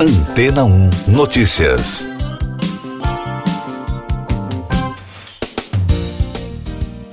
Antena 1 Notícias.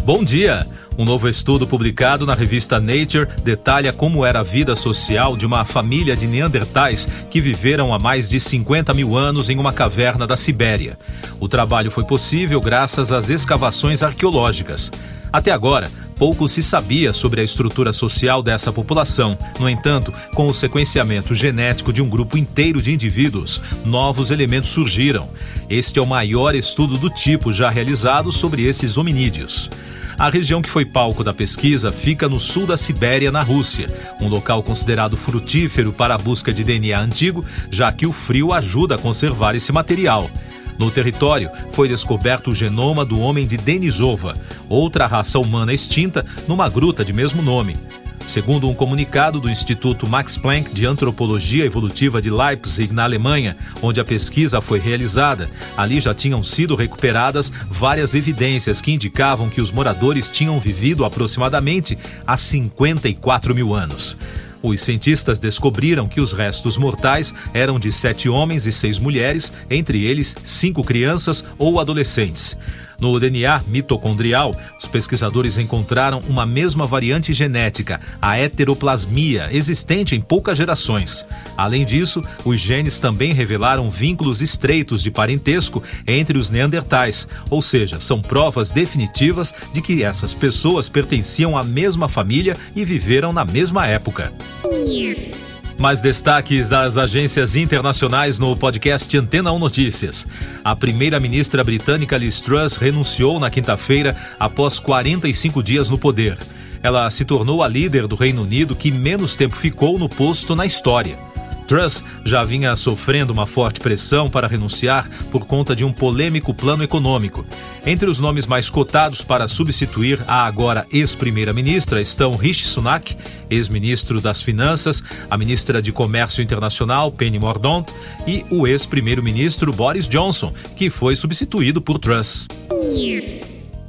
Bom dia! Um novo estudo publicado na revista Nature detalha como era a vida social de uma família de neandertais que viveram há mais de 50 mil anos em uma caverna da Sibéria. O trabalho foi possível graças às escavações arqueológicas. Até agora, pouco se sabia sobre a estrutura social dessa população. No entanto, com o sequenciamento genético de um grupo inteiro de indivíduos, novos elementos surgiram. Este é o maior estudo do tipo já realizado sobre esses hominídeos. A região que foi palco da pesquisa fica no sul da Sibéria, na Rússia, um local considerado frutífero para a busca de DNA antigo, já que o frio ajuda a conservar esse material. No território, foi descoberto o genoma do homem de Denisova, outra raça humana extinta, numa gruta de mesmo nome. Segundo um comunicado do Instituto Max Planck de Antropologia Evolutiva de Leipzig, na Alemanha, onde a pesquisa foi realizada, ali já tinham sido recuperadas várias evidências que indicavam que os moradores tinham vivido aproximadamente há 54 mil anos. Os cientistas descobriram que os restos mortais eram de sete homens e seis mulheres, entre eles cinco crianças ou adolescentes. No DNA mitocondrial, os pesquisadores encontraram uma mesma variante genética, a heteroplasmia, existente em poucas gerações. Além disso, os genes também revelaram vínculos estreitos de parentesco entre os neandertais, ou seja, são provas definitivas de que essas pessoas pertenciam à mesma família e viveram na mesma época. Mais destaques das agências internacionais no podcast Antena 1 Notícias. A primeira-ministra britânica Liz Truss renunciou na quinta-feira após 45 dias no poder. Ela se tornou a líder do Reino Unido que menos tempo ficou no posto na história. Truss já vinha sofrendo uma forte pressão para renunciar por conta de um polêmico plano econômico. Entre os nomes mais cotados para substituir a agora ex-primeira-ministra estão Rishi Sunak, ex-ministro das Finanças, a ministra de Comércio Internacional, Penny Mordaunt, e o ex-primeiro-ministro Boris Johnson, que foi substituído por Truss.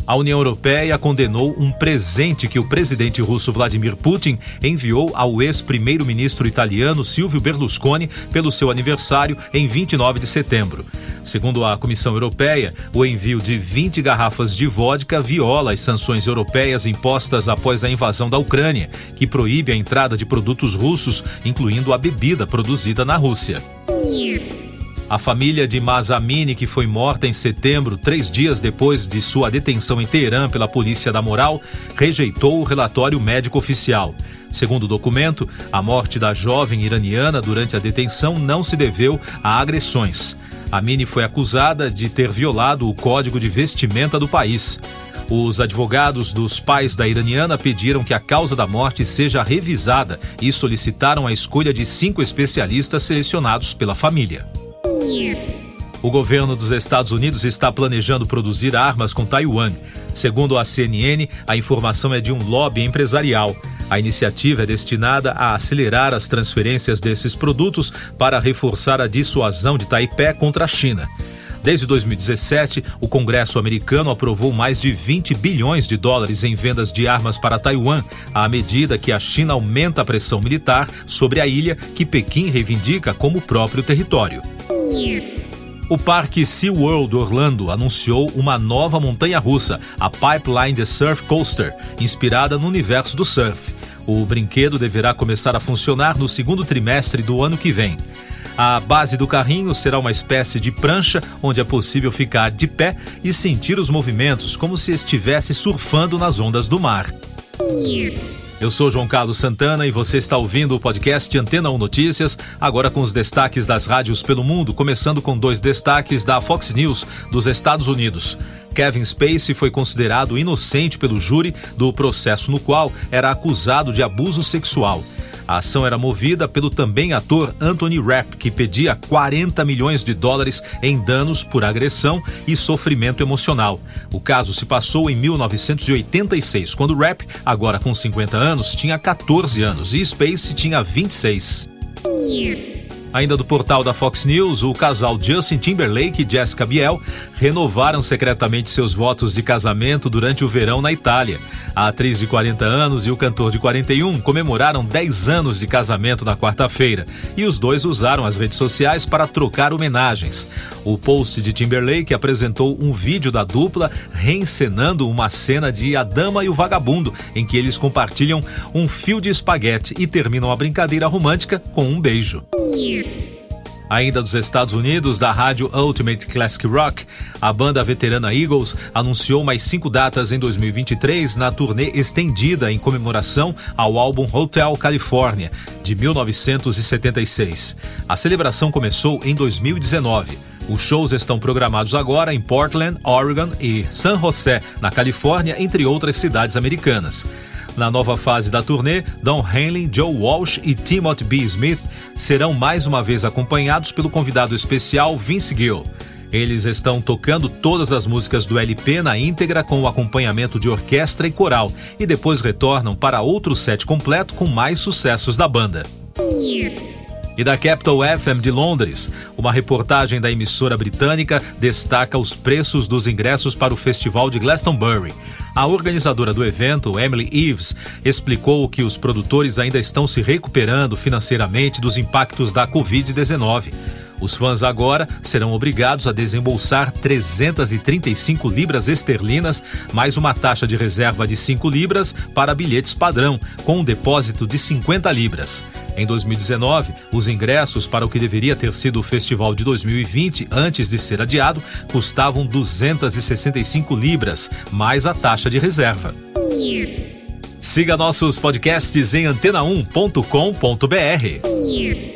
A União Europeia condenou um presente que o presidente russo Vladimir Putin enviou ao ex-primeiro-ministro italiano Silvio Berlusconi pelo seu aniversário em 29 de setembro. Segundo a Comissão Europeia, o envio de 20 garrafas de vodka viola as sanções europeias impostas após a invasão da Ucrânia, que proíbe a entrada de produtos russos, incluindo a bebida produzida na Rússia. A família de Mazamini, que foi morta em setembro, três dias depois de sua detenção em Teherã pela polícia da moral, rejeitou o relatório médico oficial. Segundo o documento, a morte da jovem iraniana durante a detenção não se deveu a agressões. A Mini foi acusada de ter violado o código de vestimenta do país. Os advogados dos pais da iraniana pediram que a causa da morte seja revisada e solicitaram a escolha de cinco especialistas selecionados pela família. O governo dos Estados Unidos está planejando produzir armas com Taiwan. Segundo a CNN, a informação é de um lobby empresarial. A iniciativa é destinada a acelerar as transferências desses produtos para reforçar a dissuasão de Taipei contra a China. Desde 2017, o Congresso americano aprovou mais de 20 bilhões de dólares em vendas de armas para Taiwan, à medida que a China aumenta a pressão militar sobre a ilha que Pequim reivindica como próprio território. O Parque SeaWorld Orlando anunciou uma nova montanha-russa, a Pipeline The Surf Coaster, inspirada no universo do surf. O brinquedo deverá começar a funcionar no segundo trimestre do ano que vem. A base do carrinho será uma espécie de prancha onde é possível ficar de pé e sentir os movimentos como se estivesse surfando nas ondas do mar. Eu sou João Carlos Santana e você está ouvindo o podcast Antena 1 Notícias, agora com os destaques das rádios pelo mundo, começando com dois destaques da Fox News dos Estados Unidos. Kevin Spacey foi considerado inocente pelo júri do processo no qual era acusado de abuso sexual. A ação era movida pelo também ator Anthony Rapp, que pedia 40 milhões de dólares em danos por agressão e sofrimento emocional. O caso se passou em 1986, quando Rapp, agora com 50 anos, tinha 14 anos e Spacey tinha 26. Ainda do portal da Fox News, o casal Justin Timberlake e Jessica Biel renovaram secretamente seus votos de casamento durante o verão na Itália. A atriz de 40 anos e o cantor de 41 comemoraram 10 anos de casamento na quarta-feira e os dois usaram as redes sociais para trocar homenagens. O post de Timberlake apresentou um vídeo da dupla reencenando uma cena de A Dama e o Vagabundo, em que eles compartilham um fio de espaguete e terminam a brincadeira romântica com um beijo. Ainda dos Estados Unidos, da rádio Ultimate Classic Rock, a banda veterana Eagles anunciou mais cinco datas em 2023 na turnê estendida em comemoração ao álbum Hotel California, de 1976. A celebração começou em 2019. Os shows estão programados agora em Portland, Oregon e San José, na Califórnia, entre outras cidades americanas. Na nova fase da turnê, Don Henley, Joe Walsh e Timothy B. Smith serão mais uma vez acompanhados pelo convidado especial Vince Gill. Eles estão tocando todas as músicas do LP na íntegra com o acompanhamento de orquestra e coral e depois retornam para outro set completo com mais sucessos da banda. E da Capital FM de Londres, uma reportagem da emissora britânica destaca os preços dos ingressos para o Festival de Glastonbury. A organizadora do evento, Emily Eves, explicou que os produtores ainda estão se recuperando financeiramente dos impactos da Covid-19. Os fãs agora serão obrigados a desembolsar 335 libras esterlinas, mais uma taxa de reserva de 5 libras para bilhetes padrão, com um depósito de 50 libras. Em 2019, os ingressos para o que deveria ter sido o festival de 2020, antes de ser adiado, custavam 265 libras, mais a taxa de reserva. Siga nossos podcasts em antena1.com.br.